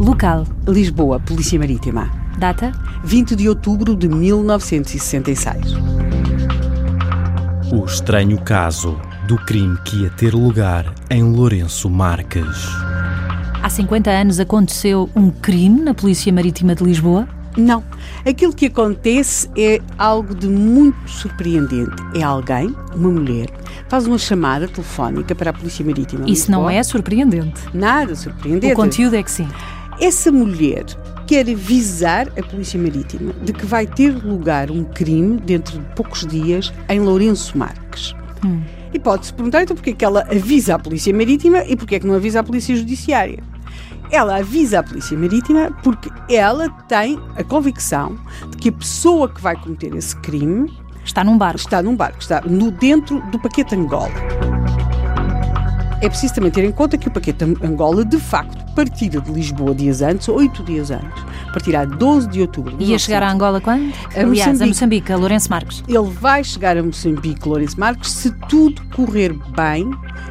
Local. Lisboa, Polícia Marítima. Data? 20 de outubro de 1966. O estranho caso do crime que ia ter lugar em Lourenço Marques. Há 50 anos aconteceu um crime na Polícia Marítima de Lisboa? Não. Aquilo que acontece é algo de muito surpreendente. É alguém, uma mulher, faz uma chamada telefónica para a Polícia Marítima. de Isso não Lisboa. é surpreendente. Nada surpreendente. O conteúdo é que sim. Essa mulher quer avisar a Polícia Marítima de que vai ter lugar um crime dentro de poucos dias em Lourenço Marques. Hum. E pode-se perguntar então porque é que ela avisa a Polícia Marítima e porque é que não avisa a Polícia Judiciária. Ela avisa a Polícia Marítima porque ela tem a convicção de que a pessoa que vai cometer esse crime Está num barco. está num barco, está no dentro do paquete Angola. É preciso também ter em conta que o paquete Angola, de facto, partira de Lisboa dias antes, oito dias antes, partirá 12 de outubro. Ia chegar a Angola quando? A Aliás, a Moçambique. Moçambique, a Lourenço Marques. Ele vai chegar a Moçambique, Lourenço Marques, se tudo correr bem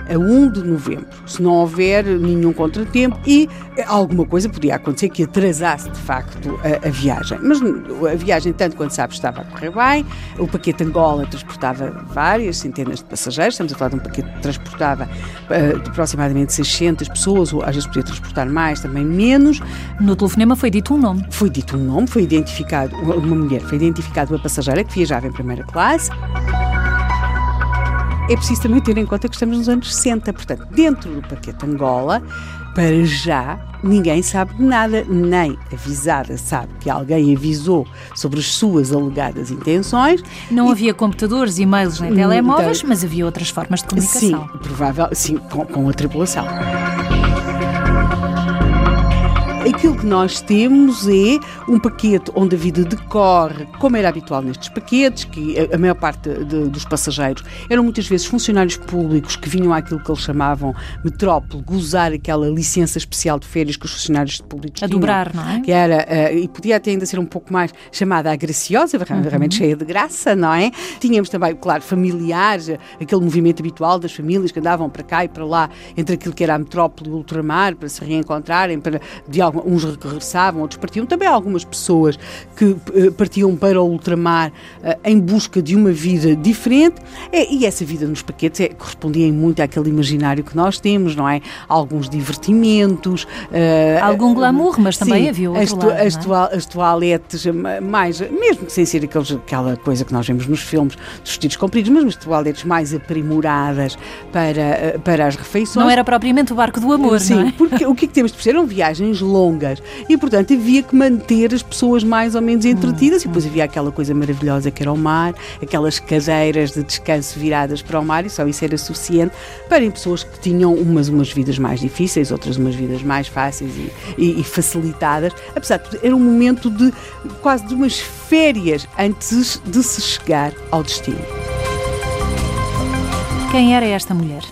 a 1 de novembro. Se não houver nenhum contratempo e alguma coisa podia acontecer que atrasasse de facto a, a viagem. Mas a viagem, tanto quanto sabe, estava a correr bem. O paquete Angola transportava várias centenas de passageiros. Estamos a falar de um paquete que transportava eh, de aproximadamente 600 pessoas, ou às vezes podia transportar mais, também menos. No telefonema foi dito um nome. Foi dito um nome, foi identificado uma mulher, foi identificada uma passageira que viajava em primeira classe. É preciso também ter em conta que estamos nos anos 60, portanto, dentro do paquete Angola, para já, ninguém sabe de nada, nem avisada sabe que alguém avisou sobre as suas alegadas intenções. Não E- havia computadores, e-mails nem telemóveis, então- mas havia outras formas de Sim, comunicação. provável, sim, com, com a tripulação. Aquilo que nós temos é um paquete onde a vida decorre, como era habitual nestes paquetes, que a, a maior parte de- dos passageiros eram muitas vezes funcionários públicos que vinham àquilo que eles chamavam metrópole, gozar aquela licença especial de férias que os funcionários públicos A tinham. dobrar, não é? Que era, eh, e podia até ainda ser um pouco mais chamada a graciosa, realmente cheia de graça, não é? Tínhamos também, claro, familiares, aquele movimento habitual das famílias que andavam para cá e para lá, entre aquilo que era a metrópole e o ultramar, para se reencontrarem, para, de algum, uns regressavam, outros partiam. Também algumas pessoas que eh, partiam para o ultramar eh, em busca de uma vida diferente. É, e essa vida nos paquetes é, correspondia muito àquele imaginário que nós temos, não é? Alguns divertimentos. eh, Algum glamour, mas também Sim, havia outro as, lado, as, é? toal- as toaletes ma- mais, mesmo que sem ser aqueles, aquela coisa que nós vemos nos filmes dos vestidos compridos, mas as toaletes mais aprimoradas para, para as refeições. Não era propriamente o barco do amor, Sim, não é? porque o que é que temos de perceber? Eram viagens longas e, portanto, havia que manter as pessoas mais ou menos entretidas. E depois havia aquela coisa maravilhosa que era o mar, aquelas cadeiras de descanso viradas para o mar, e só isso era suficiente para pessoas que tinham umas, umas vidas mais difíceis, outras umas vidas mais fáceis e, e- e facilitadas. Apesar de tudo, era um momento de quase de umas férias antes de se chegar ao destino. Quem era esta mulher?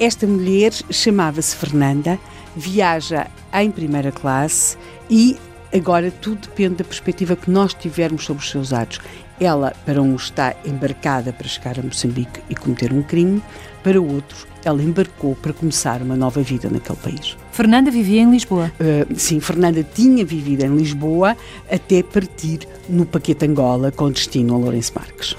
Esta mulher chamava-se Fernanda, viaja em primeira classe e agora tudo depende da perspectiva que nós tivermos sobre os seus atos. Ela, para um, está embarcada para chegar a Moçambique e cometer um crime, para outros, ela embarcou para começar uma nova vida naquele país. Fernanda vivia em Lisboa. Uh, sim, Fernanda tinha vivido em Lisboa até partir no Paquete Angola com destino a Lourenço Marques.